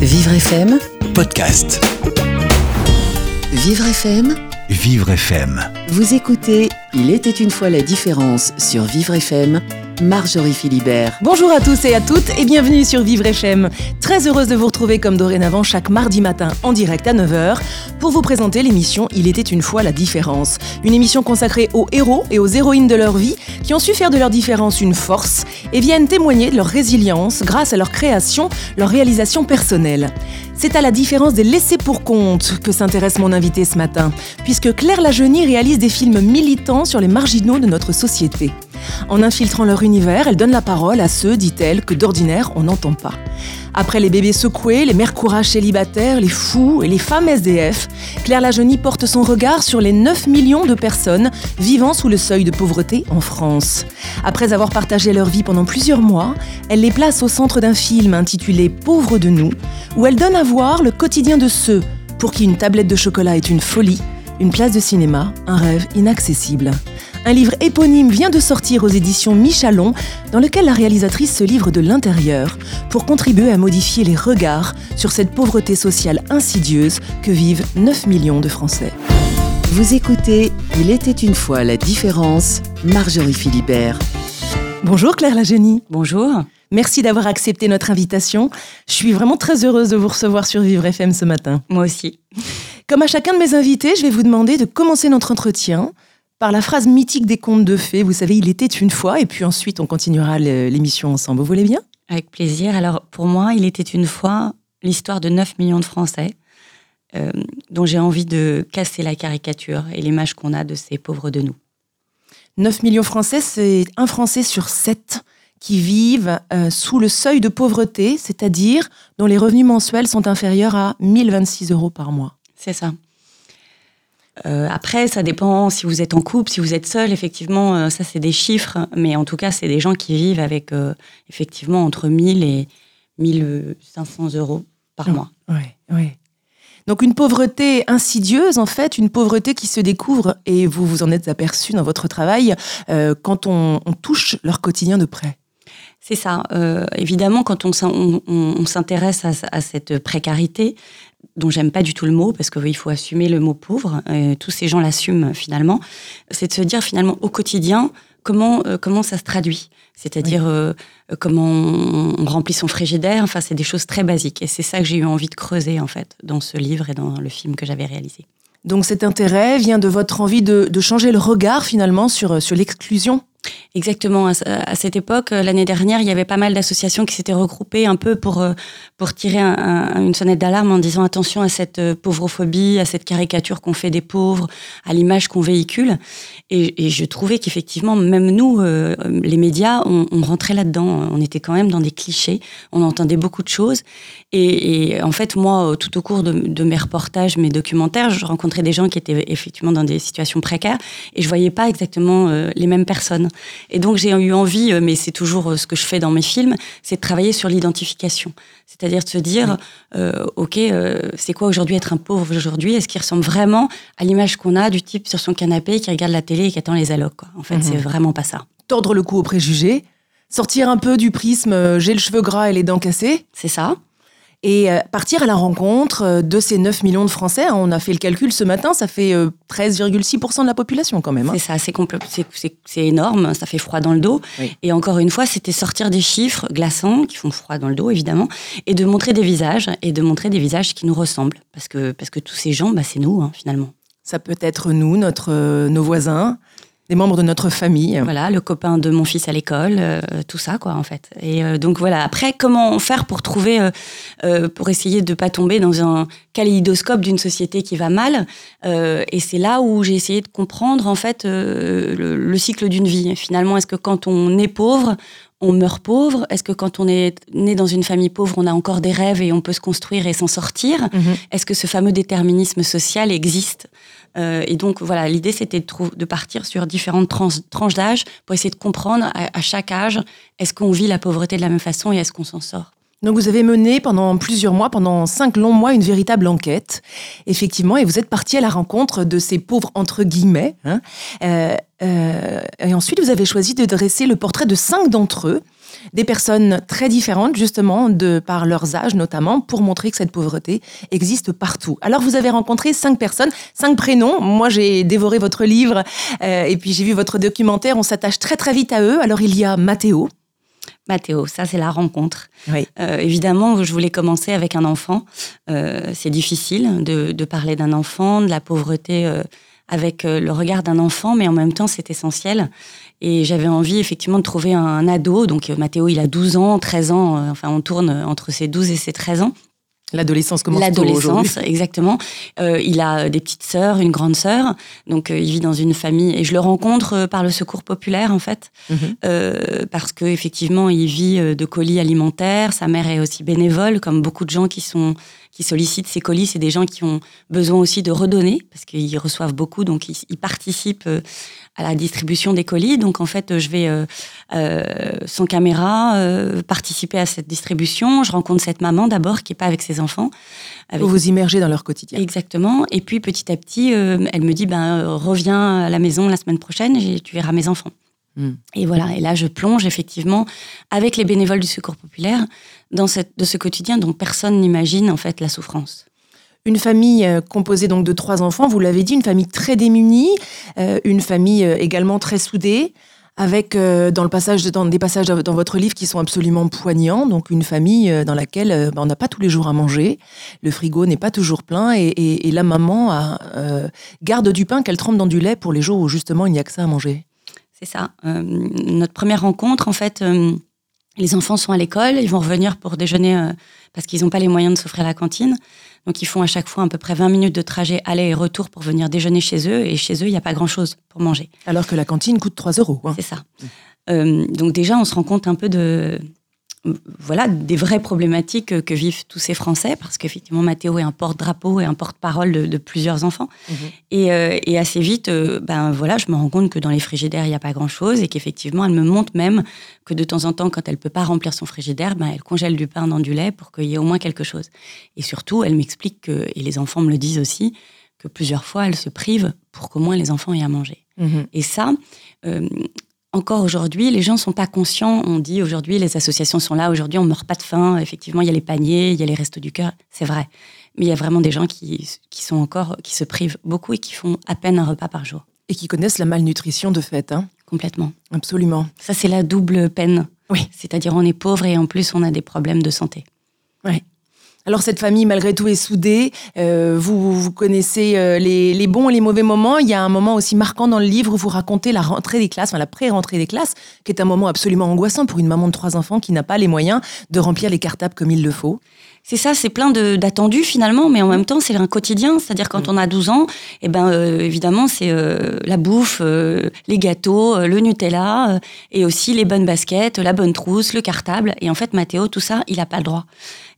Vivre FM, Podcast. Vivre FM, Vivre FM. vous écoutez Il était une fois la différence sur Vivre FM, Marjorie Philibert. Bonjour à tous et à toutes et bienvenue sur Vivre FM. Très heureuse de vous retrouver comme dorénavant chaque mardi matin en direct à 9h pour vous présenter l'émission Il était une fois la différence. Une émission consacrée aux héros et aux héroïnes de leur vie qui ont su faire de leur différence une force et viennent témoigner de leur résilience grâce à leur création, leur réalisation personnelle. C'est à la différence des laissés pour compte que s'intéresse mon invité ce matin, puisque Claire Lajeunie réalise des films militants sur les marginaux de notre société. En infiltrant leur univers, elle donne la parole à ceux, dit-elle, que d'ordinaire on n'entend pas. Après les bébés secoués, les mères courage célibataires, les fous et les femmes SDF, Claire Lajeunie porte son regard sur les 9 millions de personnes vivant sous le seuil de pauvreté en France. Après avoir partagé leur vie pendant plusieurs mois, elle les place au centre d'un film intitulé Pauvres de nous, où elle donne à voir le quotidien de ceux pour qui une tablette de chocolat est une folie, une place de cinéma, un rêve inaccessible. Un livre éponyme vient de sortir aux éditions Michalon, dans lequel la réalisatrice se livre de l'intérieur pour contribuer à modifier les regards sur cette pauvreté sociale insidieuse que vivent 9 millions de Français. Vous écoutez Il était une fois la différence, Marjorie Philibert. Bonjour Claire Lagenie. Bonjour. Merci d'avoir accepté notre invitation. Je suis vraiment très heureuse de vous recevoir sur Vivre FM ce matin. Moi aussi. Comme à chacun de mes invités, je vais vous demander de commencer notre entretien par la phrase mythique des contes de fées. Vous savez, il était une fois, et puis ensuite on continuera l'émission ensemble. Vous voulez bien? Avec plaisir. Alors, pour moi, il était une fois l'histoire de 9 millions de Français euh, dont j'ai envie de casser la caricature et l'image qu'on a de ces pauvres de nous. 9 millions de Français, c'est un Français sur 7 qui vivent euh, sous le seuil de pauvreté, c'est-à-dire dont les revenus mensuels sont inférieurs à 1026 euros par mois. C'est ça. Euh, après, ça dépend si vous êtes en couple, si vous êtes seul, effectivement, euh, ça c'est des chiffres, mais en tout cas, c'est des gens qui vivent avec euh, effectivement entre 1000 et 1500 euros par mois. Oui, oui. Donc une pauvreté insidieuse, en fait, une pauvreté qui se découvre, et vous vous en êtes aperçu dans votre travail, euh, quand on, on touche leur quotidien de près. C'est ça. Évidemment, quand on, s'in- on- on- on s'intéresse à, à cette précarité, dont j'aime pas du tout le mot, parce qu'il faut assumer le mot pauvre, euh, tous ces gens l'assument finalement, c'est de se dire finalement au quotidien comment, euh, comment ça se traduit. C'est-à-dire euh, comment on, on remplit son frigidaire, enfin c'est des choses très basiques. Et c'est ça que j'ai eu envie de creuser en fait dans ce livre et dans le film que j'avais réalisé. Donc cet intérêt vient de votre envie de, de changer le regard finalement sur, sur l'exclusion. Exactement. À, cette époque, euh, l'année dernière, il y avait pas mal d'associations qui s'étaient regroupées un peu pour, euh, pour tirer un- un- une sonnette d'alarme en disant attention à cette euh, pauvrophobie, à cette caricature qu'on fait des pauvres, à l'image qu'on véhicule. Et, je trouvais qu'effectivement, même nous, les médias, on, rentrait là-dedans. On était quand même dans des clichés. On entendait beaucoup de choses. Et, en fait, moi, tout au cours de, mes reportages, mes documentaires, je rencontrais des gens qui étaient effectivement dans des situations précaires et je voyais pas exactement les mêmes personnes. Et donc j'ai eu envie, euh, mais c'est toujours euh, ce que je fais dans mes films, c'est de travailler sur l'identification. C'est-à-dire de se dire, euh, ok, euh, c'est quoi aujourd'hui être un pauvre aujourd'hui? Est-ce qu'il ressemble vraiment à l'image qu'on a du type sur son canapé qui regarde la télé et qui attend les allocs quoi? En fait, Mhm. c'est vraiment pas ça. Tordre le cou aux préjugés, sortir un peu du prisme j'ai le cheveu gras et les dents cassées, C'est ça. Et euh, partir à la rencontre euh, de ces 9 millions de Français. hein. On a fait le calcul ce matin, ça fait euh, 13,6% de la population quand même. hein. C'est ça, c'est compl- c'est- c'est- c'est énorme, ça fait froid dans le dos. Oui. Et encore une fois, c'était sortir des chiffres glaçants qui font froid dans le dos, évidemment, et de montrer des visages, et de montrer des visages qui nous ressemblent. Parce que, parce que tous ces gens, bah, c'est nous, hein, finalement. Ça peut être nous, notre, euh, nos voisins, des membres de notre famille. Voilà, le copain de mon fils à l'école, euh, tout ça, quoi, en fait. Et euh, donc voilà. Après, comment faire pour trouver, euh, pour essayer de pas tomber dans un kaléidoscope d'une société qui va mal Et c'est là où j'ai essayé de comprendre, en fait, le, le cycle d'une vie. Finalement, est-ce que quand on est pauvre, on meurt pauvre? Est-ce que quand on est né dans une famille pauvre, on a encore des rêves et on peut se construire et s'en sortir? Mhm. Est-ce que ce fameux déterminisme social existe? Euh, Et donc voilà, l'idée c'était de, partir sur différentes tranches d'âge pour essayer de comprendre à, à chaque âge est-ce qu'on vit la pauvreté de la même façon et est-ce qu'on s'en sort? Donc vous avez mené pendant plusieurs mois, pendant cinq longs mois, une véritable enquête, effectivement, et vous êtes parti à la rencontre de ces pauvres entre guillemets. hein. Euh, euh, et ensuite, vous avez choisi de dresser le portrait de cinq d'entre eux des personnes très différentes, justement, de par leurs âges notamment, pour montrer que cette pauvreté existe partout. Alors, vous avez rencontré cinq personnes, cinq prénoms. Moi, j'ai dévoré votre livre euh, et puis j'ai vu votre documentaire. On s'attache très très vite à eux. Alors, il y a Mathéo. Mathéo, ça c'est la rencontre. Oui. Euh, évidemment, je voulais commencer avec un enfant. Euh, c'est difficile de, de parler d'un enfant, de la pauvreté avec le regard d'un enfant, mais en même temps c'est essentiel. Et j'avais envie effectivement de trouver un, un ado. Donc euh, Mathéo, il a 12 ans, 13 ans, euh, enfin on tourne entre ses 12 et ses 13 ans. L'adolescence commence. L'adolescence, exactement. Euh, il a des petites sœurs, une grande sœur. Donc, euh, il vit dans une famille. Et je le rencontre euh, par le secours populaire, en fait. Euh, parce que effectivement, il vit euh, de colis alimentaires. Sa mère est aussi bénévole, comme beaucoup de gens qui sont qui sollicitent ces colis. C'est des gens qui ont besoin aussi de redonner, parce qu'ils reçoivent beaucoup, donc ils, ils participent euh, à la distribution des colis. Donc, en fait, je vais euh, euh, sans caméra euh, participer à cette distribution. Je rencontre cette maman d'abord qui est pas avec ses enfants. Avec Vous vous immergez dans leur quotidien. Exactement. Et puis petit à petit, elle me dit ben reviens à la maison la semaine prochaine et tu verras mes enfants. Mm. Et voilà. Et là, je plonge effectivement avec les bénévoles du Secours populaire dans cette, de ce quotidien dont personne n'imagine en fait la souffrance. Une famille euh, composée donc de trois enfants, vous l'avez dit, une famille très démunie, euh, une famille euh, également très soudée, avec euh, dans le passage, dans des passages dans votre livre qui sont absolument poignants. Donc une famille dans laquelle euh, ben, on n'a pas tous les jours à manger, le frigo n'est pas toujours plein, et, et- et la maman a, garde du pain qu'elle trempe dans du lait pour les jours où justement il n'y a que ça à manger. C'est ça. Euh, notre première rencontre, en fait, euh, les enfants sont à l'école, ils vont revenir pour déjeuner euh, parce qu'ils n'ont pas les moyens de s'offrir la cantine. Donc ils font à chaque fois à peu près 20 minutes de trajet aller et retour pour venir déjeuner chez eux. Et chez eux, il n'y a pas grand-chose pour manger. Alors que la cantine coûte 3 euros. hein. C'est ça. Euh, donc déjà, on se rend compte un peu de voilà des vraies problématiques que, vivent tous ces Français, parce qu'effectivement, Mathéo est un porte-drapeau et un porte-parole de, de plusieurs enfants. Mhm. Et, euh, et assez vite, euh, ben voilà, je me rends compte que dans les frigidaires, il n'y a pas grand-chose et qu'effectivement, elle me montre même que de temps en temps, quand elle peut pas remplir son frigidaire, ben elle congèle du pain dans du lait pour qu'il y ait au moins quelque chose. Et surtout, elle m'explique que, et les enfants me le disent aussi, que plusieurs fois, elle se prive pour qu'au moins les enfants aient à manger. Mhm. Et ça, euh, encore aujourd'hui, les gens sont pas conscients. On dit aujourd'hui, les associations sont là. Aujourd'hui, on meurt pas de faim. Effectivement, il y a les paniers, il y a les restos du cœur. C'est vrai. Mais il y a vraiment des gens qui, qui sont encore, qui se privent beaucoup et qui font à peine un repas par jour. Et qui connaissent la malnutrition de fait. Hein. Complètement. Absolument. Ça, c'est la double peine. Oui. C'est-à-dire, on est pauvre et en plus, on a des problèmes de santé. Alors cette famille, malgré tout, est soudée. Euh, vous, vous connaissez euh, les, les bons et les mauvais moments. Il y a un moment aussi marquant dans le livre où vous racontez la rentrée des classes, enfin la pré-rentrée des classes, qui est un moment absolument angoissant pour une maman de trois enfants qui n'a pas les moyens de remplir les cartables comme il le faut. C'est ça, c'est plein de- d'attendus finalement, mais en même temps, c'est un quotidien. C'est-à-dire, quand on a 12 ans, eh ben, euh, évidemment, c'est euh, la bouffe, euh, les gâteaux, le Nutella, et aussi les bonnes baskets, la bonne trousse, le cartable. Et en fait, Mathéo, tout ça, il n'a pas le droit.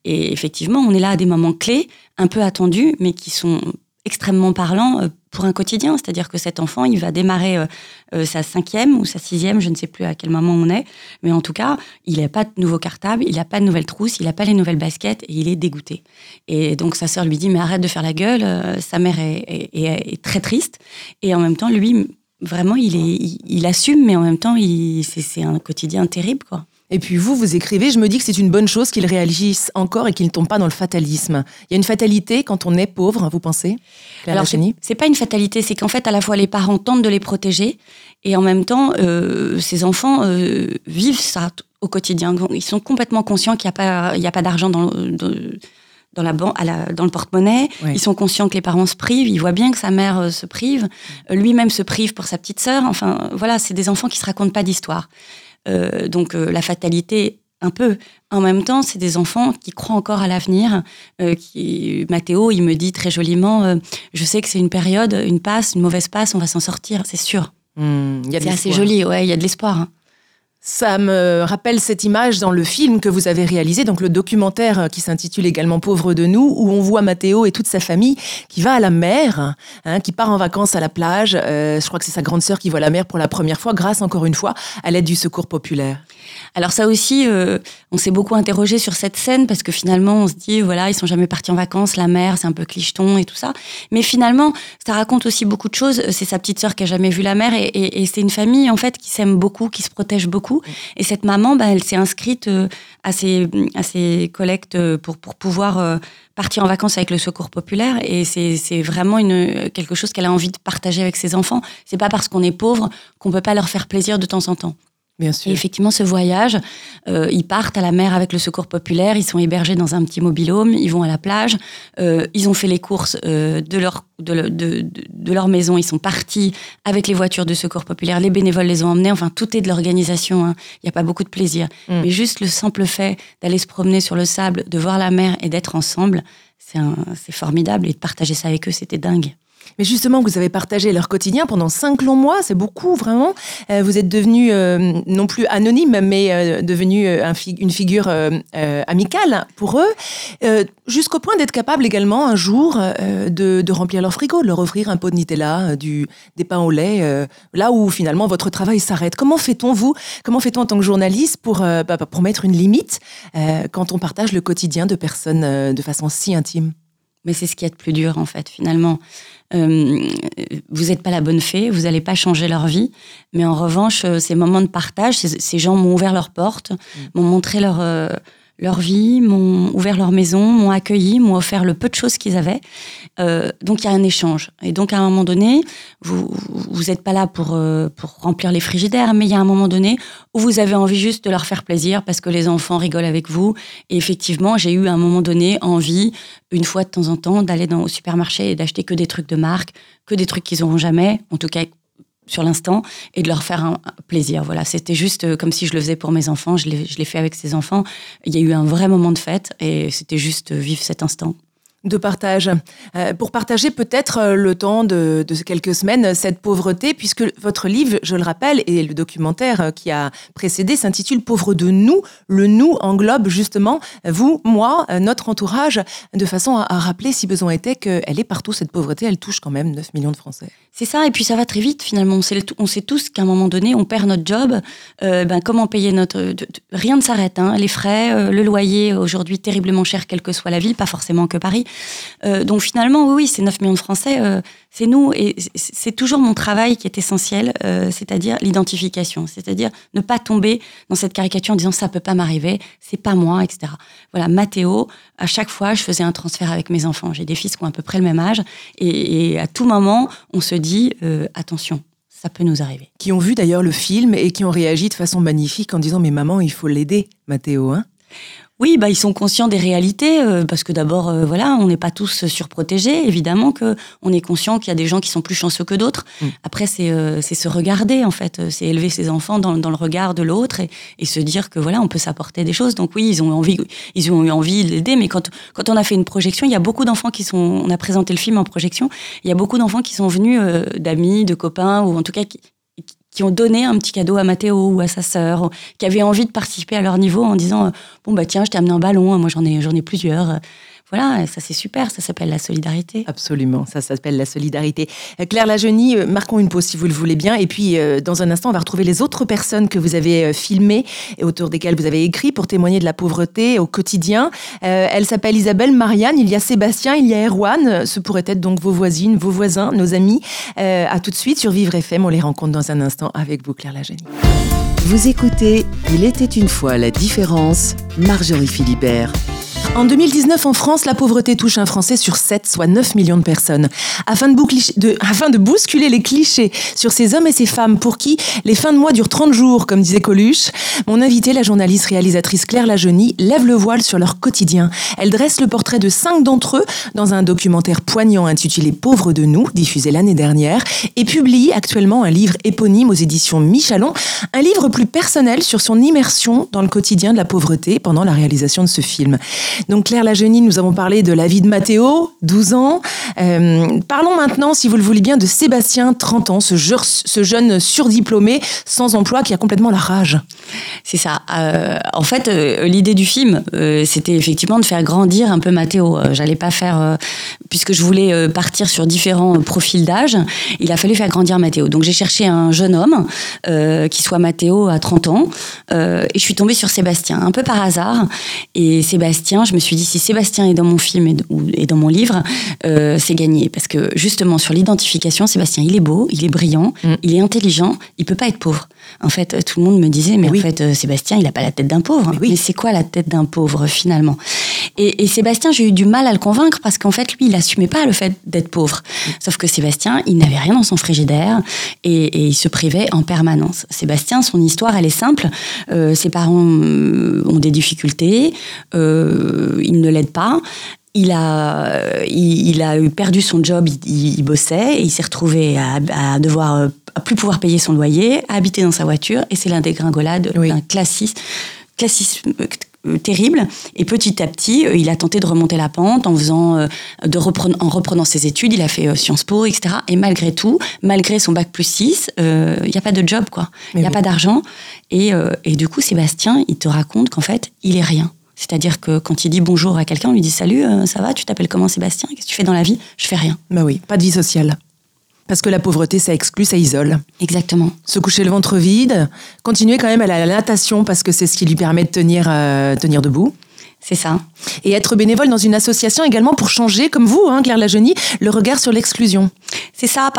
Et effectivement, on est là à des moments clés, un peu attendus, mais qui sont extrêmement parlants euh, pour un quotidien. C'est-à-dire que cet enfant, il va démarrer euh, euh, sa cinquième ou sa sixième, je ne sais plus à quel moment on est, mais en tout cas, il n'a pas de nouveau cartable, il n'a pas de nouvelles trousses, il n'a pas les nouvelles baskets et il est dégoûté. Et donc sa sœur lui dit mais arrête de faire la gueule. sa mère est, très triste et en même temps lui vraiment il est il, il assume mais en même temps c'est un quotidien terrible quoi. Et puis vous, vous écrivez, je me dis que c'est une bonne chose qu'ils réagissent encore et qu'ils ne tombent pas dans le fatalisme. Il y a une fatalité quand on est pauvre, vous pensez Claire Alors c'est pas une fatalité, c'est qu'en fait à la fois les parents tentent de les protéger et en même temps euh, ces enfants euh, vivent ça au quotidien. Ils sont complètement conscients qu'il n'y a pas il y a pas d'argent dans, dans dans la ban- à la- dans le porte-monnaie, ils sont conscients que les parents se privent, ils voient bien que sa mère euh, se prive, Euh, lui-même se prive pour sa petite sœur. Enfin, voilà, c'est des enfants qui se racontent pas d'histoire. Euh, donc euh, la fatalité, un peu. En même temps, c'est des enfants qui croient encore à l'avenir. Euh, qui Mathéo, il me dit très joliment, je sais que c'est une période, une passe, une mauvaise passe, on va s'en sortir, c'est sûr. De C'est assez joli, ouais, il y a de l'espoir. hein. Ça me rappelle cette image dans le film que vous avez réalisé, donc le documentaire euh, qui s'intitule également Pauvre de nous, où on voit Mathéo et toute sa famille qui va à la mer, hein, qui part en vacances à la plage. Euh, je crois que c'est sa grande sœur qui voit la mer pour la première fois, grâce encore une fois à l'aide du secours populaire. Alors ça aussi, euh, on s'est beaucoup interrogé sur cette scène parce que finalement, on se dit, voilà, ils sont jamais partis en vacances, la mer, c'est un peu clicheton et tout ça. Mais finalement, ça raconte aussi beaucoup de choses. C'est sa petite sœur qui a jamais vu la mer et, c'est une famille en fait qui s'aime beaucoup, qui se protège beaucoup. Et cette maman, bah, elle s'est inscrite à ces, à collectes pour, pour pouvoir partir en vacances avec le Secours populaire. Et c'est vraiment quelque chose qu'elle a envie de partager avec ses enfants. C'est pas parce qu'on est pauvre qu'on peut pas leur faire plaisir de temps en temps. Bien sûr. Et effectivement, ce voyage, euh, ils partent à la mer avec le secours populaire, ils sont hébergés dans un petit mobilhome, ils vont à la plage, euh, ils ont fait les courses euh, de, leur, de, de, de, leur maison, ils sont partis avec les voitures du secours populaire, les bénévoles les ont emmenés, enfin tout est de l'organisation, hein. il n'y a pas beaucoup de plaisir. Mm. Mais juste le simple fait d'aller se promener sur le sable, de voir la mer et d'être ensemble, c'est formidable et de partager ça avec eux, c'était dingue. Mais justement, vous avez partagé leur quotidien pendant cinq longs mois, c'est beaucoup vraiment. Euh, vous êtes devenu euh, non plus anonyme, mais euh, devenu une figure amicale pour eux, jusqu'au point d'être capable également un jour de, remplir leur frigo, de leur offrir un pot de Nutella, du, des pains au lait, là où finalement votre travail s'arrête. Comment fait-on, vous, comment fait-on en tant que journaliste pour, bah, pour mettre une limite quand on partage le quotidien de personnes de façon si intime? Mais c'est ce qui est le plus dur, en fait, finalement. Euh, vous n'êtes pas la bonne fée, vous n'allez pas changer leur vie. Mais en revanche, euh, ces moments de partage, ces, gens m'ont ouvert leurs portes, mm. m'ont montré leur, euh, leur vie, m'ont ouvert leur maison, m'ont accueilli, m'ont offert le peu de choses qu'ils avaient. Euh, donc il y a un échange. Et donc à un moment donné, vous vous n'êtes pas là pour euh, pour remplir les frigidaires, mais il y a un moment donné où vous avez envie juste de leur faire plaisir parce que les enfants rigolent avec vous. Et effectivement, j'ai eu à un moment donné envie, une fois de temps en temps, d'aller dans au supermarché et d'acheter que des trucs de marque, que des trucs qu'ils n'auront jamais, en tout cas sur l'instant et de leur faire un plaisir. Voilà, c'était juste euh, comme si je le faisais pour mes enfants. Je l'ai fait avec ces enfants. Il y a eu un vrai moment de fête et c'était juste vivre cet instant de partage. Euh, pour partager peut-être euh, le temps de, quelques semaines cette pauvreté, puisque votre livre, je le rappelle, et le documentaire euh, qui a précédé s'intitule Pauvre de nous. Le nous englobe justement vous, moi, notre entourage, de façon à, rappeler, si besoin était, qu'elle est partout, cette pauvreté, elle touche quand même 9 millions de Français. C'est ça, et puis ça va très vite finalement. On sait, tous qu'à un moment donné, on perd notre job. ben, comment payer notre... rien ne s'arrête. Hein. Les frais, le loyer, aujourd'hui terriblement cher, quelle que soit la ville, pas forcément que Paris. Euh, donc finalement, oui, oui c'est 9 millions de Français, euh, c'est nous. Et c'est toujours mon travail qui est essentiel, euh, c'est-à-dire l'identification, c'est-à-dire ne pas tomber dans cette caricature en disant ça peut pas m'arriver, c'est pas moi, etc. Voilà, Mathéo, à chaque fois, je faisais un transfert avec mes enfants. J'ai des fils qui ont à peu près le même âge. Et, à tout moment, on se dit, attention, ça peut nous arriver. Qui ont vu d'ailleurs le film et qui ont réagi de façon magnifique en disant mais maman il faut l'aider Mathéo hein oui, bah, ils sont conscients des réalités, euh, parce que d'abord, euh, voilà, on n'est pas tous surprotégés. Évidemment que on est conscient qu'il y a des gens qui sont plus chanceux que d'autres. Mm. Après, euh, c'est se regarder, en fait. C'est élever ses enfants dans, le regard de l'autre et, se dire que, voilà, on peut s'apporter des choses. Donc oui, ils ont envie, ils ont eu envie de l'aider, mais quand, quand on a fait une projection, il y a beaucoup d'enfants qui sont... On a présenté le film en projection. Il y a beaucoup d'enfants qui sont venus d'amis, de copains, ou en tout cas qui, qui ont donné un petit cadeau à Mathéo ou à sa sœur, qui avaient envie de participer à leur niveau en disant bon bah tiens je t'ai amené un ballon, moi j'en ai j'en ai plusieurs. Voilà, ça c'est super, ça s'appelle la solidarité. Absolument, ça s'appelle la solidarité. Euh, Claire Lajeunie, euh, marquons une pause si vous le voulez bien, et puis euh, dans un instant on va retrouver les autres personnes que vous avez filmées et autour desquelles vous avez écrit pour témoigner de la pauvreté au quotidien. elle s'appelle Isabelle Marianne, il y a Sébastien, il y a Erwan, ce pourrait être donc vos voisines, vos voisins, nos amis. à tout de suite sur Vivre FM, on les rencontre dans un instant avec vous Claire Lajeunie. Vous écoutez Il était une fois la différence, Marjorie Philibert. En 2019, en France, la pauvreté touche un Français sur 7, soit 9 millions de personnes. Afin de, afin de bousculer les clichés sur ces hommes et ces femmes pour qui les fins de mois durent 30 jours, comme disait Coluche, mon invité, la journaliste réalisatrice Claire Lajeunie, lève le voile sur leur quotidien. Elle dresse le portrait de cinq d'entre eux dans un documentaire poignant intitulé Pauvres de nous, diffusé l'année dernière, et publie actuellement un livre éponyme aux éditions Michalon, un livre plus personnel sur son immersion dans le quotidien de la pauvreté pendant la réalisation de ce film. Donc Claire Lajeunie, nous avons parlé de la vie de Mathéo, 12 ans. Euh, parlons maintenant, si vous le voulez bien, de Sébastien, 30 ans, ce, jeune surdiplômé sans emploi qui a complètement la rage. C'est ça. Euh, en fait, euh, l'idée du film, c'était effectivement de faire grandir un peu Mathéo. J'allais pas faire, puisque je voulais partir sur différents profils d'âge, il a fallu faire grandir Mathéo. Donc j'ai cherché un jeune homme qui soit Mathéo à 30 ans, et je suis tombée sur Sébastien, un peu par hasard. Et Sébastien, je me suis dit si Sébastien est dans mon film et, dans mon livre, euh, c'est gagné. Parce que justement, sur l'identification, Sébastien, il est beau, il est brillant, mm. il est intelligent, il peut pas être pauvre. En fait, tout le monde me disait, mais en fait, euh, Sébastien, il n'a pas la tête d'un pauvre. Mais, c'est quoi la tête d'un pauvre finalement? Et, Sébastien, j'ai eu du mal à le convaincre parce qu'en fait, lui, il assumait pas le fait d'être pauvre. Sauf que Sébastien, il n'avait rien dans son frigidaire et, il se privait en permanence. Sébastien, son histoire, elle est simple. Euh, ses parents euh, ont des difficultés, ils ne l'aident pas il a, il, a perdu son job, il, bossait et il s'est retrouvé à, devoir à plus pouvoir payer son loyer, à habiter dans sa voiture et c'est l'un des gringolades d'un classisme, classisme euh, terrible. Et petit à petit, euh, il a tenté de remonter la pente en faisant, euh, de reprenant, en reprenant ses études. Il a fait Sciences Po, etc. Et malgré tout, malgré son bac plus 6, il n'y a pas de job, quoi. Il n'y a pas d'argent. Et, et du coup, Sébastien, il te raconte qu'en fait, il est rien. C'est-à-dire que quand il dit bonjour à quelqu'un, on lui dit salut, euh, ça va, tu t'appelles comment Sébastien? Qu'est-ce que tu fais dans la vie? Je fais rien. Bah oui, pas de vie sociale. Parce que la pauvreté, ça exclut, ça isole. Exactement. Se coucher le ventre vide, continuer quand même à la natation parce que c'est ce qui lui permet de tenir, euh, tenir debout. C'est ça. Et être bénévole dans une association également pour changer, comme vous, hein, Claire Lajeunie, le regard sur l'exclusion. C'est ça,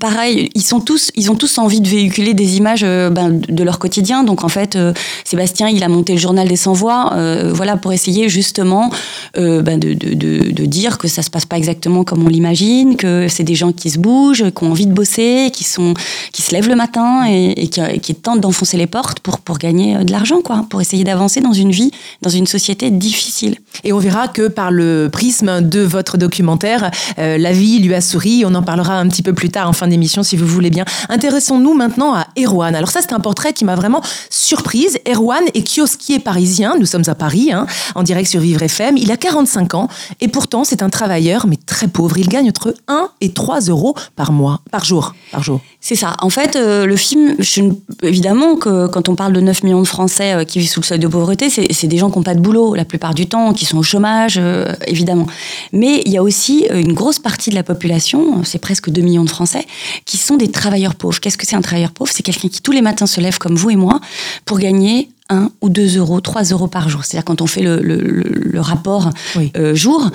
pareil, ils, sont tous, ils ont tous envie de véhiculer des images euh, ben, de leur quotidien. Donc en fait, euh, Sébastien, il a monté le journal des sans-voix euh, voilà, pour essayer justement ben, de, de, de, dire que ça se passe pas exactement comme on l'imagine, que c'est des gens qui se bougent, qui ont envie de bosser, qui, sont, qui se lèvent le matin et, qui, qui, tentent d'enfoncer les portes pour, pour gagner de l'argent, quoi, pour essayer d'avancer dans une vie, dans une société difficile. Et on verra que par le prisme de votre documentaire, euh, la vie lui a souri. On en parlera un petit peu plus tard en fin d'émission si vous voulez bien. Intéressons-nous maintenant à Erwan. Alors ça, c'est un portrait qui m'a vraiment surprise. Erwan est kiosquier parisien. Nous sommes à Paris, hein, en direct sur Vivre FM. Il a 45 ans et pourtant c'est un travailleur, mais très pauvre. Il gagne entre 1 et 3 euros par mois, par jour, par jour. C'est ça. En fait, euh, le film, évidemment que quand on parle de 9 millions de Français euh, qui vivent sous le seuil de pauvreté, c'est des gens qui n'ont pas de boulot la plupart du temps, qui sont au chômage, euh, évidemment. Mais il y a aussi une grosse partie de la population, c'est presque 2 millions de Français, qui sont des travailleurs pauvres. Qu'est-ce que c'est un travailleur pauvre? C'est quelqu'un qui tous les matins se lève comme vous et moi pour gagner 1 ou 2 euros, 3 euros par jour. C'est-à-dire quand on fait le, le, rapport euh, jour,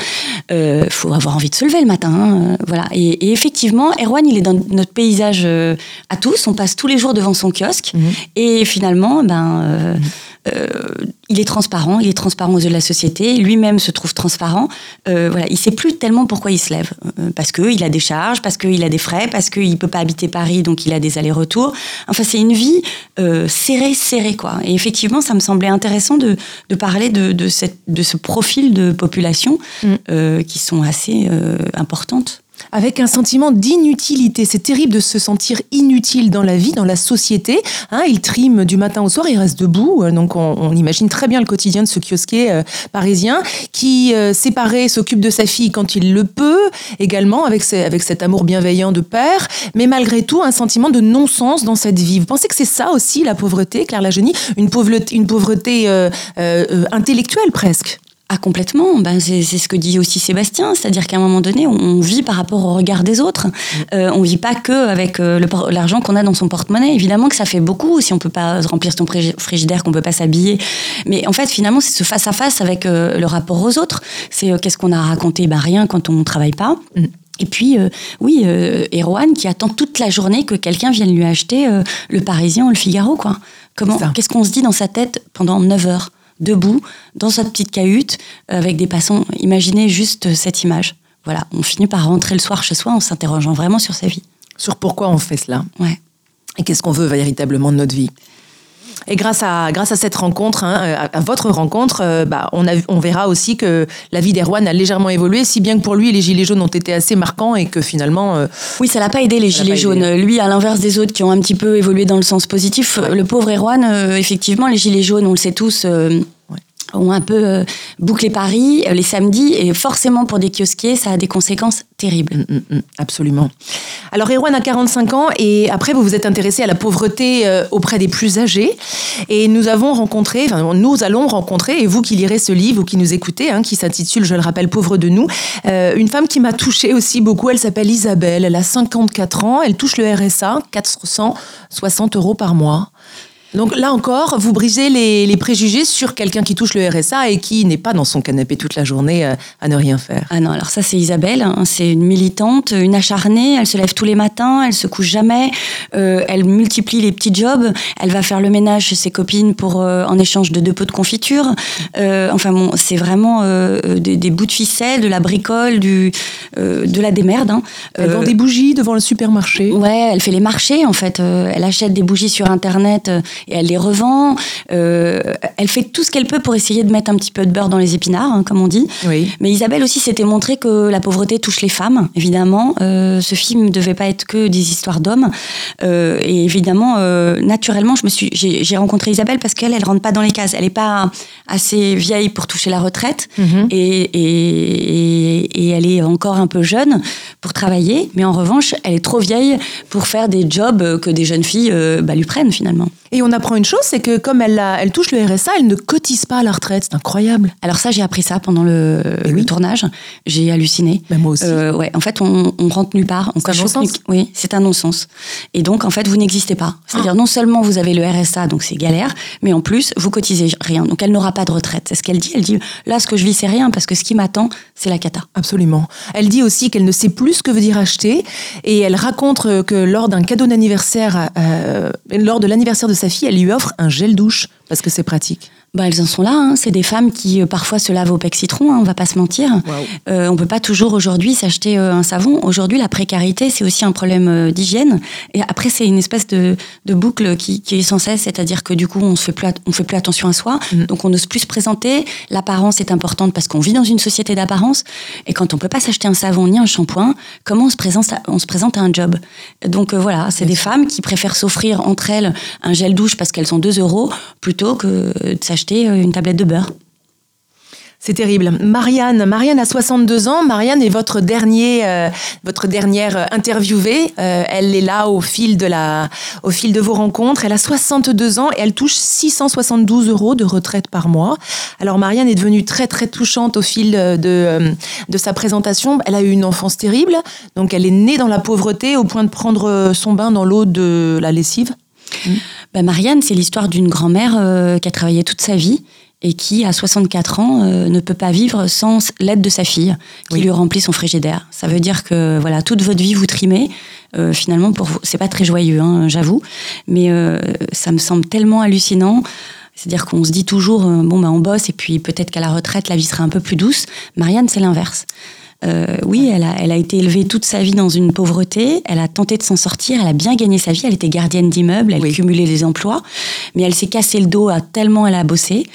il euh, faut avoir envie de se lever le matin. Hein, voilà. Et, effectivement, Erwan, il est dans notre paysage euh, à tous. On passe tous les jours devant son kiosque. Mhm. Et finalement, ben, mhm. Euh, il est transparent, il est transparent aux yeux de la société, lui-même se trouve transparent. Euh, voilà, il sait plus tellement pourquoi il se lève, euh, parce qu'il a des charges, parce qu'il a des frais, parce qu'il peut pas habiter Paris, donc il a des allers-retours. Enfin, c'est une vie serrée, serrée, quoi. Et effectivement, ça me semblait intéressant de, parler de, cette, de ce profil de population mm. qui sont assez importantes avec un sentiment d'inutilité. C'est terrible de se sentir inutile dans la vie, dans la société. Hein, il trime du matin au soir, il reste debout. Euh, donc on, imagine très bien le quotidien de ce kiosquier euh, parisien qui, euh, séparé, s'occupe de sa fille quand il le peut, également avec, avec cet amour bienveillant de père, mais malgré tout un sentiment de non-sens dans cette vie. Vous pensez que c'est ça aussi la pauvreté, Claire Lagenie Une pauvreté, une pauvreté intellectuelle presque? Ah complètement, ben, c'est ce que dit aussi Sébastien, c'est-à-dire qu'à un moment donné, on, vit par rapport au regard des autres. Mm. Euh, on vit pas que avec euh, l'argent qu'on a dans son porte-monnaie. Évidemment que ça fait beaucoup si on peut pas remplir son frigidaire, qu'on peut pas s'habiller. Mais en fait, finalement, c'est ce face à face avec euh, le rapport aux autres. C'est euh, qu'est-ce qu'on a raconté? Ben rien quand on travaille pas. Mm. Et puis, oui, Erwan qui attend toute la journée que quelqu'un vienne lui acheter le Parisien ou le Figaro, quoi. Comment, qu'est-ce qu'on se dit dans sa tête pendant 9 heures? Debout, dans sa petite cahute, avec des passants. Imaginez juste cette image. Voilà, on finit par rentrer le soir chez soi en s'interrogeant vraiment sur sa vie. Sur pourquoi on fait cela. Ouais. Et qu'est-ce qu'on veut véritablement de notre vie? Et grâce à, grâce à cette rencontre, hein, à, votre rencontre, euh, bah, on, a, on verra aussi que la vie d'Erwan a légèrement évolué, si bien que pour lui, les gilets jaunes ont été assez marquants et que finalement... Euh, oui, ça l'a pas aidé, les gilets jaunes. Lui, à l'inverse des autres qui ont un petit peu évolué dans le sens positif, le pauvre Erwan, euh, effectivement, les gilets jaunes, on le sait tous ont un peu euh, bouclé Paris euh, les samedis et forcément pour des kiosquiers ça a des conséquences terribles. Mm, mm, mm, absolument. Alors Erwan a 45 ans et après vous vous êtes intéressé à la pauvreté euh, auprès des plus âgés et nous avons rencontré, enfin nous allons rencontrer et vous qui lirez ce livre ou qui nous écoutez, hein, qui s'intitule je le rappelle Pauvre de nous, une femme qui m'a touchée aussi beaucoup. Elle s'appelle Isabelle, elle a 54 ans, elle touche le RSA, 460 euros par mois. Donc là encore, vous brisez les, les préjugés sur quelqu'un qui touche le RSA et qui n'est pas dans son canapé toute la journée euh, à ne rien faire. Ah non, alors ça c'est Isabelle, hein, c'est une militante, une acharnée, elle se lève tous les matins, elle se couche jamais, euh, elle multiplie les petits jobs, elle va faire le ménage chez ses copines pour euh, en échange de deux pots de confiture. Euh, enfin bon, c'est vraiment des, des bouts de ficelle, de la bricole, du, de la démerde. Hein. Elle vend des bougies devant le supermarché. Ouais, elle fait les marchés en fait. Elle achète des bougies sur internet et elle les revend. Euh, elle fait tout ce qu'elle peut pour essayer de mettre un petit peu de beurre dans les épinards, hein, comme on dit. Oui. Mais Isabelle aussi s'était montré que la pauvreté touche les femmes, évidemment. Euh, ce film ne devait pas être que des histoires d'hommes. Euh, et évidemment, naturellement, je me suis, j'ai, rencontré Isabelle parce qu'elle, elle rentre pas dans les cases. Elle n'est pas assez vieille pour toucher la retraite Mhm. et, et, et, et elle est encore un peu jeune pour travailler. Mais en revanche, elle est trop vieille pour faire des jobs que des jeunes filles bah, lui prennent finalement. Et on apprend une chose, c'est que comme elle, a- elle touche le RSA, elle ne cotise pas à la retraite. C'est incroyable. Alors ça, j'ai appris ça pendant le, Eh le oui. tournage. J'ai halluciné. Ben, moi aussi. Euh, ouais, en fait, on, on rentre nulle part. On C'est un non-sens. Oui, c'est un non-sens. Et donc, en fait, vous n'existez pas. C'est-à-dire, non seulement vous avez le RSA, donc c'est galère, mais en plus, vous cotisez rien. Donc, elle n'aura pas de retraite. C'est ce qu'elle dit. Elle dit, là, ce que je vis, c'est rien, parce que ce qui m'attend, c'est la cata. Absolument. Elle dit aussi qu'elle ne sait plus ce que veut dire acheter et elle raconte euh, que lors d'un cadeau d'anniversaire, euh, lors de l'anniversaire de sa fille, elle lui offre un gel douche parce que c'est pratique. Bah, elles en sont là. hein. C'est des femmes qui euh, parfois se lavent au pec citron. Hein, on va pas se mentir. Waouh. Euh, on peut pas toujours aujourd'hui s'acheter euh, un savon. Aujourd'hui, la précarité, c'est aussi un problème euh, d'hygiène. Et après, c'est une espèce de, de boucle qui, qui est sans cesse, c'est-à-dire que du coup, on se fait plus, on fait plus attention à soi, Mm. donc on n'ose plus se présenter. L'apparence est importante parce qu'on vit dans une société d'apparence. Et quand on peut pas s'acheter un savon ni un shampoing, comment on se présente à, on se présente à un job? Donc voilà, c'est des femmes qui préfèrent s'offrir entre elles un gel douche parce qu'elles sont 2 euros plutôt que de s'acheter euh, une tablette de beurre. C'est terrible. Marianne, Marianne a 62 ans. Marianne est votre dernier, euh, votre dernière interviewée. Euh, elle est là au fil de la, au fil de vos rencontres. Elle a 62 ans et elle touche 672 euros de retraite par mois. Alors Marianne est devenue très très touchante au fil de, de sa présentation. Elle a eu une enfance terrible, donc elle est née dans la pauvreté au point de prendre son bain dans l'eau de la lessive. Bah, Marianne, c'est l'histoire d'une grand-mère euh, qui a travaillé toute sa vie et qui, à 64 ans, euh, ne peut pas vivre sans l'aide de sa fille, qui Oui. lui remplit son frigidaire. Ça veut dire que voilà, toute votre vie vous trimez. Euh, finalement, pour vous, c'est pas très joyeux, hein, j'avoue, mais euh, ça me semble tellement hallucinant. C'est-à-dire qu'on se dit toujours, bon, bah, on bosse et puis peut-être qu'à la retraite, la vie sera un peu plus douce. Marianne, c'est l'inverse. Euh, oui, elle a, elle a été élevée toute sa vie dans une pauvreté. Elle a tenté de s'en sortir. Elle a bien gagné sa vie. Elle était gardienne d'immeuble. Elle Oui. cumulait les emplois. Mais elle s'est cassé le dos à tellement elle a bossé.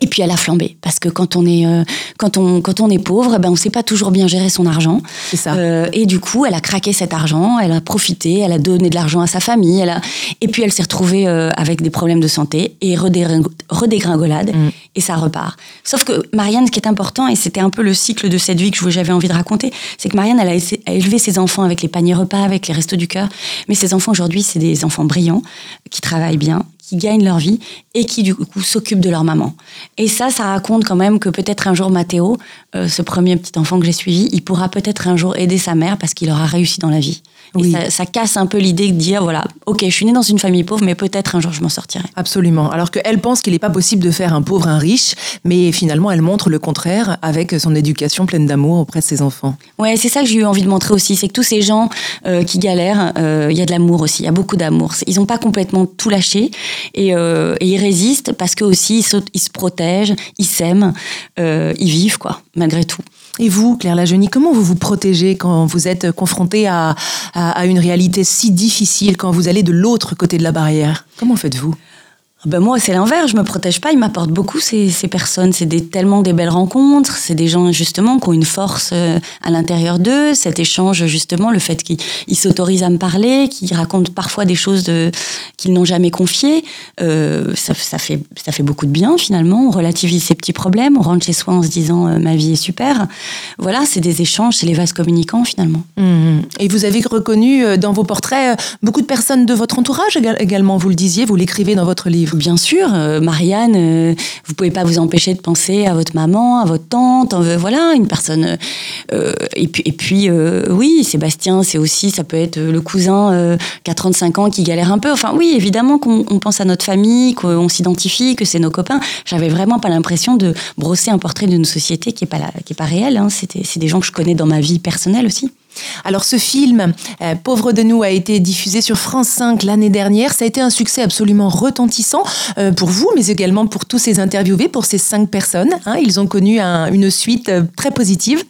Et puis elle a flambé parce que quand on est euh, quand on quand on est pauvre, eh ben on sait pas toujours bien gérer son argent. C'est ça. Euh, et du coup, elle a craqué cet argent, elle a profité, elle a donné de l'argent à sa famille, elle a... et puis elle s'est retrouvée euh, avec des problèmes de santé et redégringo- redégringolade, Mm. et ça repart. Sauf que Marianne, ce qui est important, et c'était un peu le cycle de cette vie que j'avais envie de raconter, c'est que Marianne, elle a, a élevé ses enfants avec les paniers repas, avec les restos du cœur, mais ses enfants aujourd'hui, c'est des enfants brillants, qui travaillent bien, qui gagnent leur vie et qui du coup s'occupent de leur maman. Et ça, ça raconte quand même que peut-être un jour Mathéo, euh, ce premier petit enfant que j'ai suivi, il pourra peut-être un jour aider sa mère parce qu'il aura réussi dans la vie. Oui. Et ça, ça casse un peu l'idée de dire voilà, ok, je suis née dans une famille pauvre, mais peut-être un jour je m'en sortirai. Absolument. Alors qu'elle pense qu'il n'est pas possible de faire un pauvre un riche, mais finalement elle montre le contraire avec son éducation pleine d'amour auprès de ses enfants. Ouais, c'est ça que j'ai eu envie de montrer aussi, c'est que tous ces gens euh, qui galèrent, euh, il y a de l'amour aussi, il y a beaucoup d'amour. Ils n'ont pas complètement tout lâché et, euh, et ils résistent parce que aussi ils se, ils se protègent, ils s'aiment, ils vivent quoi, malgré tout. Et vous, Claire Lajeunie, comment vous vous protégez quand vous êtes confronté à, à, à une réalité si difficile, quand vous allez de l'autre côté de la barrière? Comment faites-vous? Ben moi, c'est l'inverse. Je me protège pas. Ils m'apportent beaucoup ces, ces personnes. C'est tellement des belles rencontres. C'est des gens justement qui ont une force euh, à l'intérieur d'eux. Cet échange, justement, le fait qu'ils ils s'autorisent à me parler, qu'ils racontent parfois des choses qu'ils n'ont jamais confiées, euh, ça, fait ça fait beaucoup de bien finalement. On relativise ses petits problèmes. On rentre chez soi en se disant euh, ma vie est super. Voilà, c'est des échanges. C'est les vases communicants finalement. Mhm. Et vous avez reconnu dans vos portraits beaucoup de personnes de votre entourage éga- également, vous le disiez, vous l'écrivez dans votre livre. Bien sûr, Marianne, vous pouvez pas vous empêcher de penser à votre maman, à votre tante, voilà, une personne. et puis, et puis oui, Sébastien, c'est aussi, ça peut être le cousin qui a 35 ans qui galère un peu. Enfin, oui, évidemment qu'on pense à notre famille, qu'on s'identifie, que c'est nos copains. J'avais vraiment pas l'impression de brosser un portrait d'une société qui est pas qui pas réelle. Hein. C'est des gens que je connais dans ma vie personnelle aussi. Alors ce film, euh, Pauvre de nous, a été diffusé sur France 5 l'année dernière. Ça a été un succès absolument retentissant euh, pour vous, mais également pour tous ces interviewés, pour ces cinq personnes. Hein. Ils ont connu une suite euh, très positive.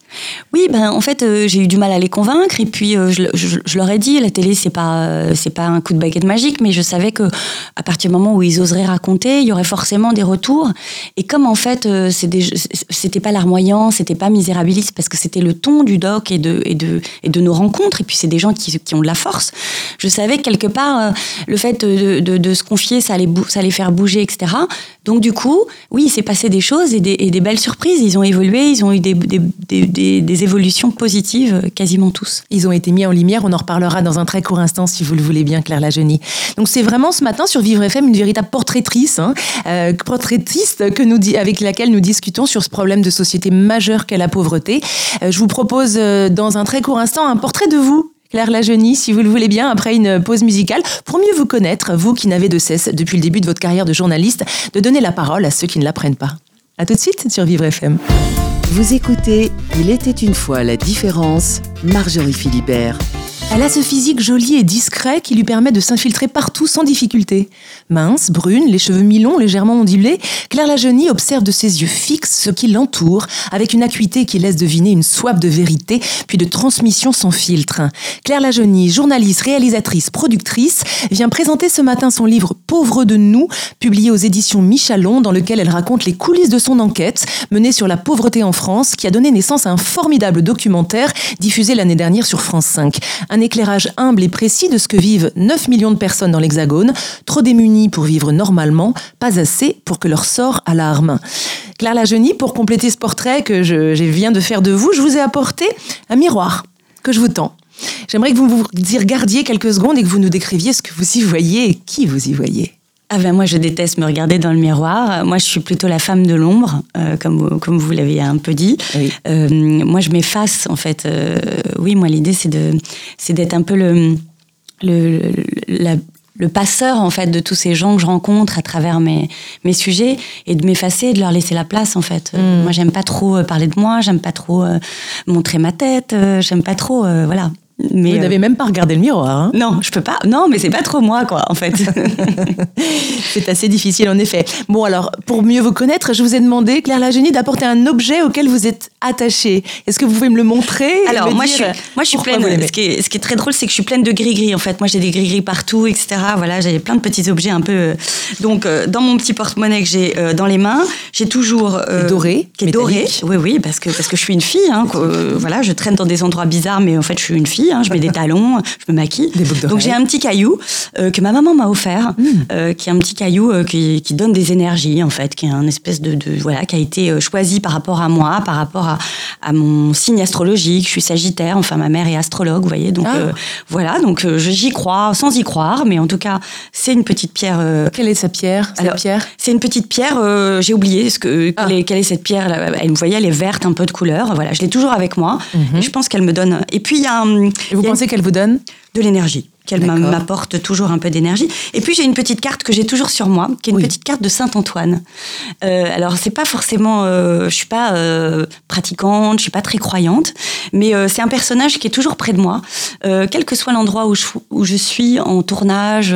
Oui, ben en fait, j'ai eu du mal à les convaincre. Et puis je, leur ai dit, la télé, c'est pas pas un coup de baguette magique, mais je savais que à partir du moment où ils oseraient raconter, il y aurait forcément des retours. Et comme en fait, c'était pas larmoyant, c'était pas misérabiliste, parce que c'était le ton du doc et de et de nos rencontres. Et puis, c'est des gens qui, qui, ont de la force. Je savais que quelque part, euh, le fait de, de, se confier, ça allait, ça allait faire bouger, etc. Donc, du coup, oui, il s'est passé des choses et des, belles surprises. Ils ont évolué, ils ont eu des, évolutions positives, euh, quasiment tous. Ils ont été mis en lumière. On en reparlera dans un très court instant, si vous le voulez bien, Claire Lagenie. Donc, c'est vraiment ce matin sur Vivre FM une véritable portraitrice, hein, euh, portraitiste que nous, avec laquelle nous discutons sur ce problème de société majeur qu'est la pauvreté. je vous propose, dans un très court instant, un portrait de vous, Claire Lagenie, si vous le voulez bien, après une pause musicale, pour mieux vous connaître, vous qui n'avez de cesse, depuis le début de votre carrière de journaliste, de donner la parole à ceux qui ne la prennent pas. A tout de suite sur Vivre FM. Vous écoutez Il était une fois la différence, Marjorie Philibert. Elle a ce physique joli et discret qui lui permet de s'infiltrer partout sans difficulté. Mince, brune, les cheveux mi-longs, légèrement ondulés, Claire Lajeunie observe de ses yeux fixes ce qui l'entoure, avec une acuité qui laisse deviner une soif de vérité, puis de transmission sans filtre. Claire Lajeunie, journaliste, réalisatrice, productrice, vient présenter ce matin son livre Pauvre de nous, publié aux éditions Michalon, dans lequel elle raconte les coulisses de son enquête menée sur la pauvreté en France, qui a donné naissance à un formidable documentaire diffusé l'année dernière sur France 5 un éclairage humble et précis de ce que vivent 9 millions de personnes dans l'Hexagone, trop démunies pour vivre normalement, pas assez pour que leur sort alarme. Claire Lagenie, pour compléter ce portrait que je, viens de faire de vous, je vous ai apporté un miroir que je vous tends. J'aimerais que vous vous y regardiez quelques secondes et que vous nous décriviez ce que vous y voyez et qui vous y voyez. Ah ben moi je déteste me regarder dans le miroir. Moi je suis plutôt la femme de l'ombre, euh, comme vous, comme vous l'avez un peu dit. Euh, moi je m'efface en fait. Euh, oui moi l'idée c'est de c'est d'être un peu le le, le passeur en fait de tous ces gens que je rencontre à travers mes mes sujets et de m'effacer, de leur laisser la place en fait. Mm. Moi j'aime pas trop parler de moi, j'aime pas trop montrer ma tête, j'aime pas trop voilà. Mais Vous n'avez euh, même pas regardé le miroir. Hein non, je peux pas. Non, mais c'est pas trop moi, quoi, en fait. c'est assez difficile, en effet. Bon, alors, pour mieux vous connaître, je vous ai demandé, Claire Lagenie, d'apporter un objet auquel vous êtes attachée. Est-ce que vous pouvez me le montrer Alors, moi, je suis, moi, je suis pleine. Ce qui, est, ce qui, est, très drôle, c'est que je suis pleine de gris-gris, en fait. Moi, j'ai des gris-gris partout, etc. Voilà, j'ai plein de petits objets un peu. Euh, donc, euh, dans mon petit porte-monnaie que j'ai dans les mains, j'ai toujours. doré. Qui est doré. Oui, oui, parce que, parce que je suis une fille. Hein, voilà, je traîne dans des endroits bizarres, mais en fait, je suis une fille. Hein, je mets des talons, je me maquille. Donc j'ai un petit caillou euh, que ma maman m'a offert, hmm. euh, qui est un petit caillou euh, qui, qui, donne des énergies en fait, qui est un espèce de, de, voilà, qui a été choisi par rapport à moi, par rapport à, à, mon signe astrologique. Je suis Sagittaire, enfin ma mère est astrologue, vous voyez. Donc ah. voilà, donc j'y crois sans y croire, mais en tout cas c'est une petite pierre. Quelle est sa pierre Alors pierre? C'est une petite pierre. j'ai oublié ce que ah. quelle, est, cette pierre. Elle, vous voyez, elle est verte, un peu de couleur. Voilà, je l'ai toujours avec moi. Mhm. Et je pense qu'elle me donne. Et puis il y a. vous pensez qu'elle vous donne? De l'énergie qu'elle m'apporte toujours un peu d'énergie. Et puis j'ai une petite carte que j'ai toujours sur moi, qui est une petite carte de Saint Antoine. Euh, alors c'est pas forcément, euh, je suis pas euh, pratiquante, je suis pas très croyante, mais euh, c'est un personnage qui est toujours près de moi, euh, quel que soit l'endroit où je, où je suis en tournage.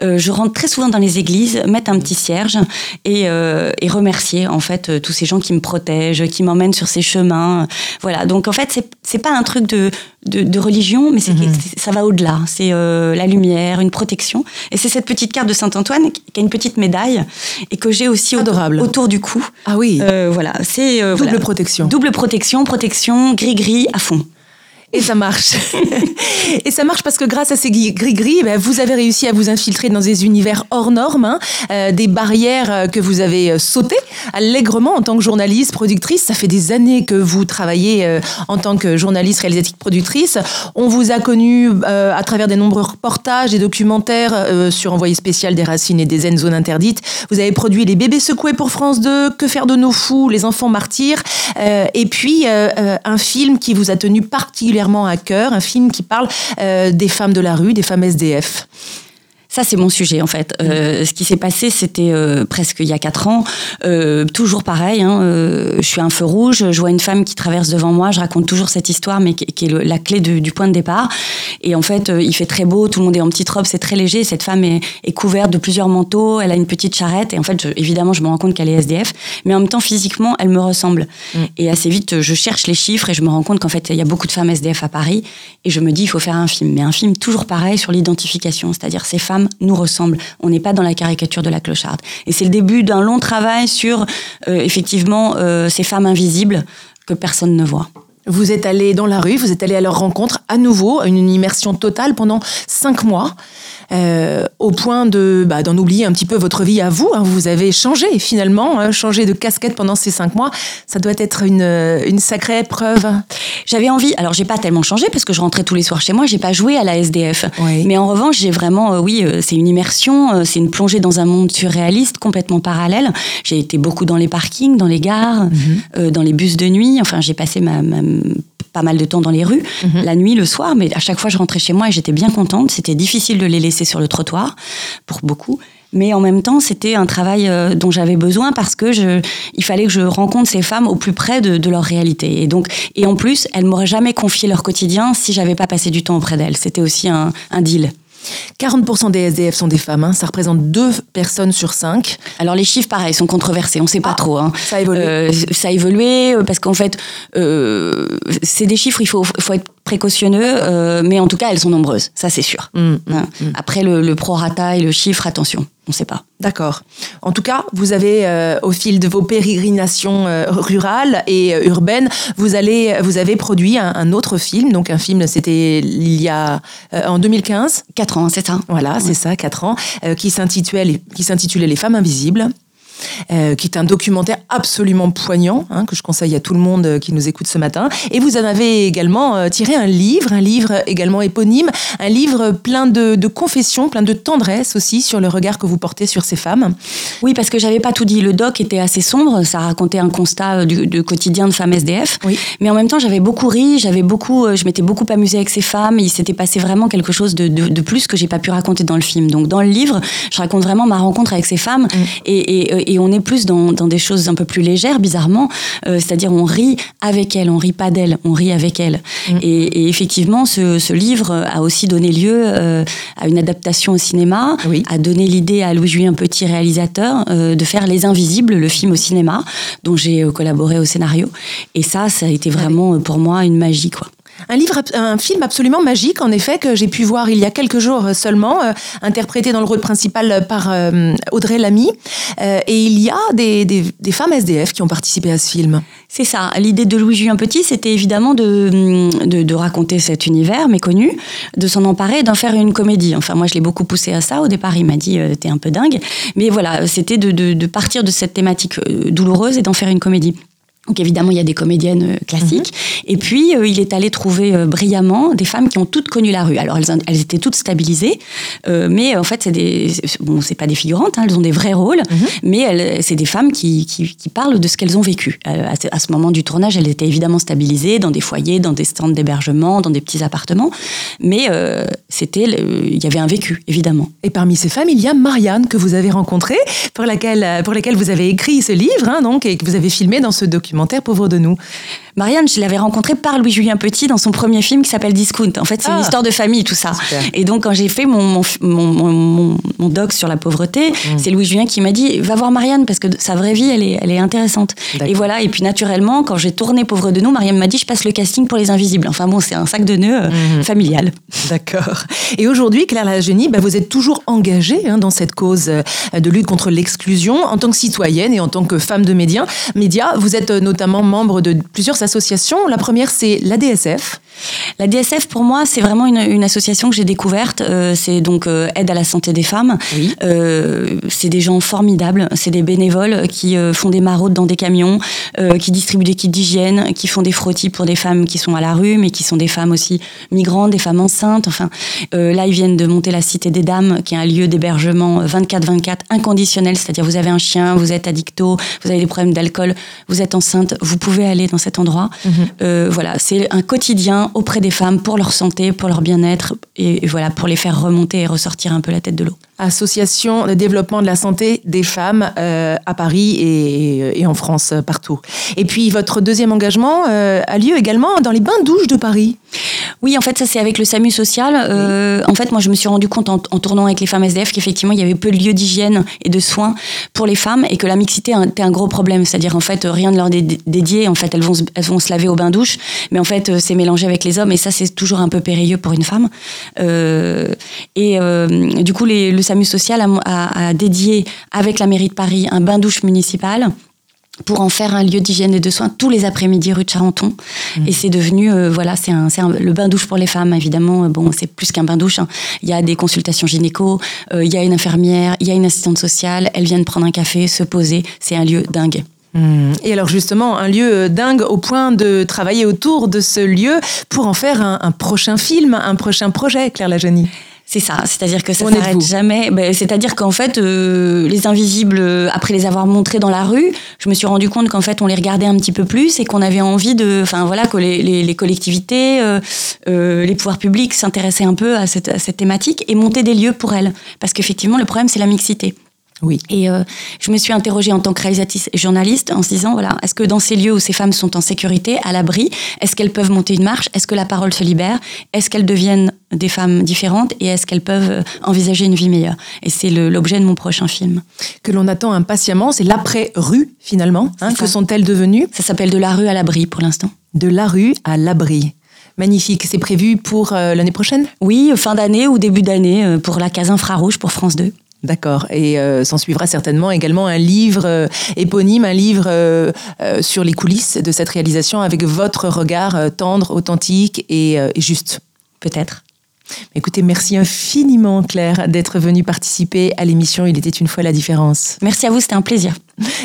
je rentre très souvent dans les églises, mettre un petit cierge et, et remercier en fait tous ces gens qui me protègent, qui m'emmènent sur ces chemins. Voilà. Donc en fait c'est pas un truc de de, religion, mais mhm. ça va au-delà. C'est euh, la lumière, une protection. Et c'est cette petite carte de Saint-Antoine qui a une petite médaille et que j'ai aussi Adorable. Autour, du cou. Ah oui. Euh, voilà, c'est euh, double protection. Double protection, protection gris-gris à fond. Et ça marche. et ça marche parce que grâce à ces gris-gris, ben, vous avez réussi à vous infiltrer dans des univers hors normes, hein, euh, des barrières euh, que vous avez euh, sautées allègrement en tant que journaliste, productrice. Ça fait des années que vous travaillez en tant que journaliste, réalisatrice, productrice. On vous a connu à travers des nombreux reportages, des documentaires sur Envoyé spécial des racines et des zones interdites. Vous avez produit Les bébés secoués pour France 2, Que faire de nos fous, Les enfants martyrs, et puis un film qui vous a tenu particulièrement à cœur, un film qui parle des femmes de la rue, des femmes SDF. Ça, c'est mon sujet, en fait. Euh, ce qui s'est passé, c'était euh, presque il y a quatre ans. Euh, toujours pareil, hein, je suis un feu rouge, je vois une femme qui traverse devant moi, je raconte toujours cette histoire, mais qui, est la clé du point de départ. Et en fait, il fait très beau, tout le monde est en petite robe, c'est très léger. Cette femme est, couverte de plusieurs manteaux, elle a une petite charrette. Et en fait, évidemment, je me rends compte qu'elle est SDF, mais en même temps, physiquement, elle me ressemble. Mm. Et assez vite, je cherche les chiffres et je me rends compte qu'en fait, il y a beaucoup de femmes SDF à Paris. Et je me dis, il faut faire un film. Mais un film toujours pareil sur l'identification, c'est-à-dire ces femmes nous ressemblent. On n'est pas dans la caricature de la clocharde. Et c'est le début d'un long travail sur, euh, effectivement, euh, ces femmes invisibles que personne ne voit. Vous êtes allé dans la rue, vous êtes allé à leur rencontre à nouveau, une immersion totale pendant cinq mois. Euh, au point de bah, d'en oublier un petit peu votre vie à vous. Hein. Vous avez changé finalement, hein, changé de casquette pendant ces cinq mois. Ça doit être une, euh, une sacrée épreuve. J'avais envie. Alors j'ai pas tellement changé parce que je rentrais tous les soirs chez moi. J'ai pas joué à la SDF. Mais en revanche, j'ai vraiment, euh, oui, c'est une immersion, c'est une plongée dans un monde surréaliste complètement parallèle. J'ai été beaucoup dans les parkings, dans les gares, mhm. dans les bus de nuit. Enfin, j'ai passé ma, ma pas mal de temps dans les rues, mhm. la nuit, le soir, mais à chaque fois je rentrais chez moi et j'étais bien contente. C'était difficile de les laisser sur le trottoir pour beaucoup. Mais en même temps, c'était un travail euh, dont j'avais besoin parce que je, il fallait que je rencontre ces femmes au plus près de, leur réalité. Et donc, et en plus, elles m'auraient jamais confié leur quotidien si j'avais pas passé du temps auprès d'elles. C'était aussi un, un deal. 40% des SDF sont des femmes, hein. ça représente deux personnes sur cinq. Alors les chiffres, pareil, sont controversés, on ne sait pas ah, trop. Hein. Ça a évolué. Euh, ça a évolué euh, parce qu'en fait, euh, c'est des chiffres, il faut, faut être précautionneux, mais en tout cas, elles sont nombreuses, ça c'est sûr. Mmh, mmh, hein. mmh. Après, le, le prorata et le chiffre, attention on ne sait pas. D'accord. En tout cas, vous avez, euh, au fil de vos pérégrinations euh, rurales et euh, urbaines, vous, allez, vous avez produit un, autre film. Donc, un film, c'était il y a en 2015. Quatre ans, c'est ça. Voilà, c'est ça, quatre ans, qui s'intitulait Les femmes invisibles. Euh, qui est un documentaire absolument poignant, hein, que je conseille à tout le monde euh, qui nous écoute ce matin. Et vous en avez également euh, tiré un livre, un livre également éponyme, un livre plein de, confessions, plein de tendresse aussi sur le regard que vous portez sur ces femmes. Oui, parce que j'avais pas tout dit. Le doc était assez sombre, ça racontait un constat du, quotidien de femmes SDF. Oui. Mais en même temps, j'avais beaucoup ri, j'avais beaucoup, je m'étais beaucoup amusée avec ces femmes. Il s'était passé vraiment quelque chose de, de, plus que j'ai pas pu raconter dans le film. Donc dans le livre, je raconte vraiment ma rencontre avec ces femmes mm. et, et et on est plus dans, des choses un peu plus légères, bizarrement. Euh, c'est-à-dire, on rit avec elle, on rit pas d'elle, on rit avec elle. Mm. Et, effectivement, ce, livre a aussi donné lieu euh, à une adaptation au cinéma, a donné l'idée à Louis-Julien Petit, réalisateur, euh, de faire Les Invisibles, le film au cinéma, dont j'ai collaboré au scénario. Et ça, ça a été vraiment pour moi une magie, quoi. Un livre, un film absolument magique, en effet, que j'ai pu voir il y a quelques jours seulement, euh, interprété dans le rôle principal par euh, Audrey Lamy. Euh, et il y a des, femmes SDF qui ont participé à ce film. C'est ça. L'idée de Louis-Julien Petit, c'était évidemment de, de, raconter cet univers méconnu, de s'en emparer d'en faire une comédie. Enfin, moi, je l'ai beaucoup poussé à ça. Au départ, il m'a dit T'es un peu dingue. Mais voilà, c'était de, partir de cette thématique douloureuse et d'en faire une comédie. Donc évidemment, il y a des comédiennes euh, classiques. Mhm. Et puis, euh, il est allé trouver euh, brillamment des femmes qui ont toutes connu la rue. Alors, elles, elles étaient toutes stabilisées, mais en fait, c'est des, bon, c'est pas des figurantes, hein, elles ont des vrais rôles, mhm. mais c'est des femmes qui, qui, qui, parlent de ce qu'elles ont vécu. À, à, ce moment du tournage, elles étaient évidemment stabilisées dans des foyers, dans des stands d'hébergement, dans des petits appartements, mais c'était, il y avait un vécu, évidemment. Et parmi ces femmes, il y a Marianne que vous avez rencontrée, pour laquelle, pour laquelle vous avez écrit ce livre, hein, donc, et que vous avez filmé dans ce document Pauvre de nous. Marianne, je l'avais rencontrée par Louis-Julien Petit dans son premier film qui s'appelle Discount. En fait, c'est une ah. histoire de famille, tout ça. Et donc, quand j'ai fait mon, mon, mon, doc sur la pauvreté, mm. c'est Louis-Julien qui m'a dit Va voir Marianne parce que sa vraie vie, elle est, elle est intéressante. Et voilà. Et puis, naturellement, quand j'ai tourné Pauvre de nous, Marianne m'a dit Je passe le casting pour Les Invisibles. Enfin bon, c'est un sac de nœuds euh, mm-hmm. familial. D'accord. Et aujourd'hui, Claire Lagenie, bah, vous êtes toujours engagée hein, dans cette cause euh, de lutte contre l'exclusion en tant que citoyenne et en tant que femme de médias. Média, vous êtes euh, notamment membre de plusieurs associations. La première, c'est la DSF. La DSF, pour moi, c'est vraiment une, association que j'ai découverte. Euh, c'est donc euh, Aide à la santé des femmes. Euh, c'est des gens formidables. C'est des bénévoles qui font des maraudes dans des camions, qui distribuent des kits d'hygiène, qui font des frottis pour des femmes qui sont à la rue, mais qui sont des femmes aussi migrantes, des femmes enceintes. Enfin, là, ils viennent de monter la Cité des Dames, qui est un lieu d'hébergement 24-24 inconditionnel. C'est-à-dire, vous avez un chien, vous êtes addicto, vous avez des problèmes d'alcool, vous êtes enceinte, vous pouvez aller dans cet endroit. Mhm. voilà, c'est un quotidien auprès des femmes pour leur santé, pour leur bien-être et, voilà, pour les faire remonter et ressortir un peu la tête de l'eau. Association de développement de la santé des femmes euh, à Paris et, en France euh, partout. Et puis votre deuxième engagement euh, a lieu également dans les bains-douches de Paris. Oui, en fait, ça c'est avec le SAMU social. En fait, moi je me suis rendu compte en, tournant avec les femmes SDF qu'effectivement il y avait peu de lieux d'hygiène et de soins pour les femmes et que la mixité était un gros problème. C'est-à-dire en fait rien de leur dédié. En fait, elles vont, elles vont se laver au bain-douche, mais en fait c'est mélangé avec les hommes et ça c'est toujours un peu périlleux pour une femme. et du coup les, le SAMU social a, dédié avec la mairie de Paris un bain-douche municipal pour en faire un lieu d'hygiène et de soins tous les après-midi rue de Charenton. Mmh. Et c'est devenu, euh, voilà, c'est un, le bain-douche pour les femmes, évidemment. Bon, c'est plus qu'un bain-douche. Hein. Il y a des consultations gynéco, euh, il y a une infirmière, il y a une assistante sociale. Elles viennent prendre un café, se poser. C'est un lieu dingue. Mmh. Et alors justement, un lieu euh, dingue au point de travailler autour de ce lieu pour en faire un, un prochain film, un prochain projet, Claire Lajani. C'est ça, c'est-à-dire que ça s'arrête jamais. Ben, c'est-à-dire qu'en fait, euh, les invisibles, euh, après les avoir montrés dans la rue, je me suis rendu compte qu'en fait, on les regardait un petit peu plus et qu'on avait envie de, enfin voilà, que les, collectivités, euh, les pouvoirs publics s'intéressaient un peu à cette, à cette thématique et montaient des lieux pour elles. Parce qu'effectivement, le problème, c'est la mixité. Oui. Et euh, je me suis interrogée en tant que réalisatrice et journaliste en se disant voilà, est-ce que dans ces lieux où ces femmes sont en sécurité, à l'abri, est-ce qu'elles peuvent monter une marche? Est-ce que la parole se libère? Est-ce qu'elles deviennent des femmes différentes? Et est-ce qu'elles peuvent euh, envisager une vie meilleure? Et c'est l'objet de mon prochain film. Que l'on attend impatiemment, c'est l'après-rue finalement. Hein, que sont-elles devenues? Ça s'appelle De la rue à l'abri pour l'instant. De la rue à l'abri. Magnifique. C'est prévu pour euh, l'année prochaine? Oui, fin d'année ou début d'année pour la case infrarouge pour France 2. D'accord. Et euh, s'en suivra certainement également un livre euh, éponyme, un livre euh, sur les coulisses de cette réalisation avec votre regard tendre, authentique et, et juste. Peut-être. Écoutez, merci infiniment Claire d'être venue participer à l'émission Il était une fois la différence. Merci à vous, c'était un plaisir.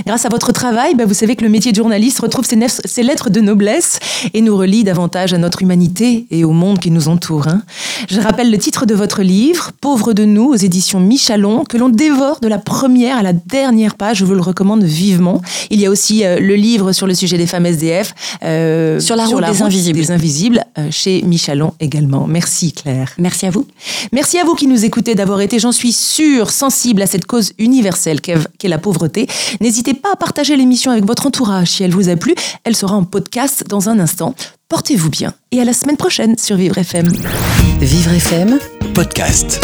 Grâce à votre travail, bah, vous savez que le métier de journaliste retrouve ses, lettres de noblesse et nous relie davantage à notre humanité et au monde qui nous entoure. Hein. Je rappelle le titre de votre livre, Pauvre de nous, aux éditions Michalon, que l'on dévore de la première à la dernière page. Je vous le recommande vivement. Il y a aussi euh, le livre sur le sujet des femmes SDF. Euh, sur la route, des, invisibles. des invisibles. Euh, chez Michalon également. Merci Claire. Merci à vous. Merci à vous qui nous écoutez d'avoir été, j'en suis sûre, sensible à cette cause universelle qu'est la pauvreté. N'hésitez pas à partager l'émission avec votre entourage si elle vous a plu. Elle sera en podcast dans un instant. Portez-vous bien et à la semaine prochaine sur Vivre FM. Vivre FM podcast.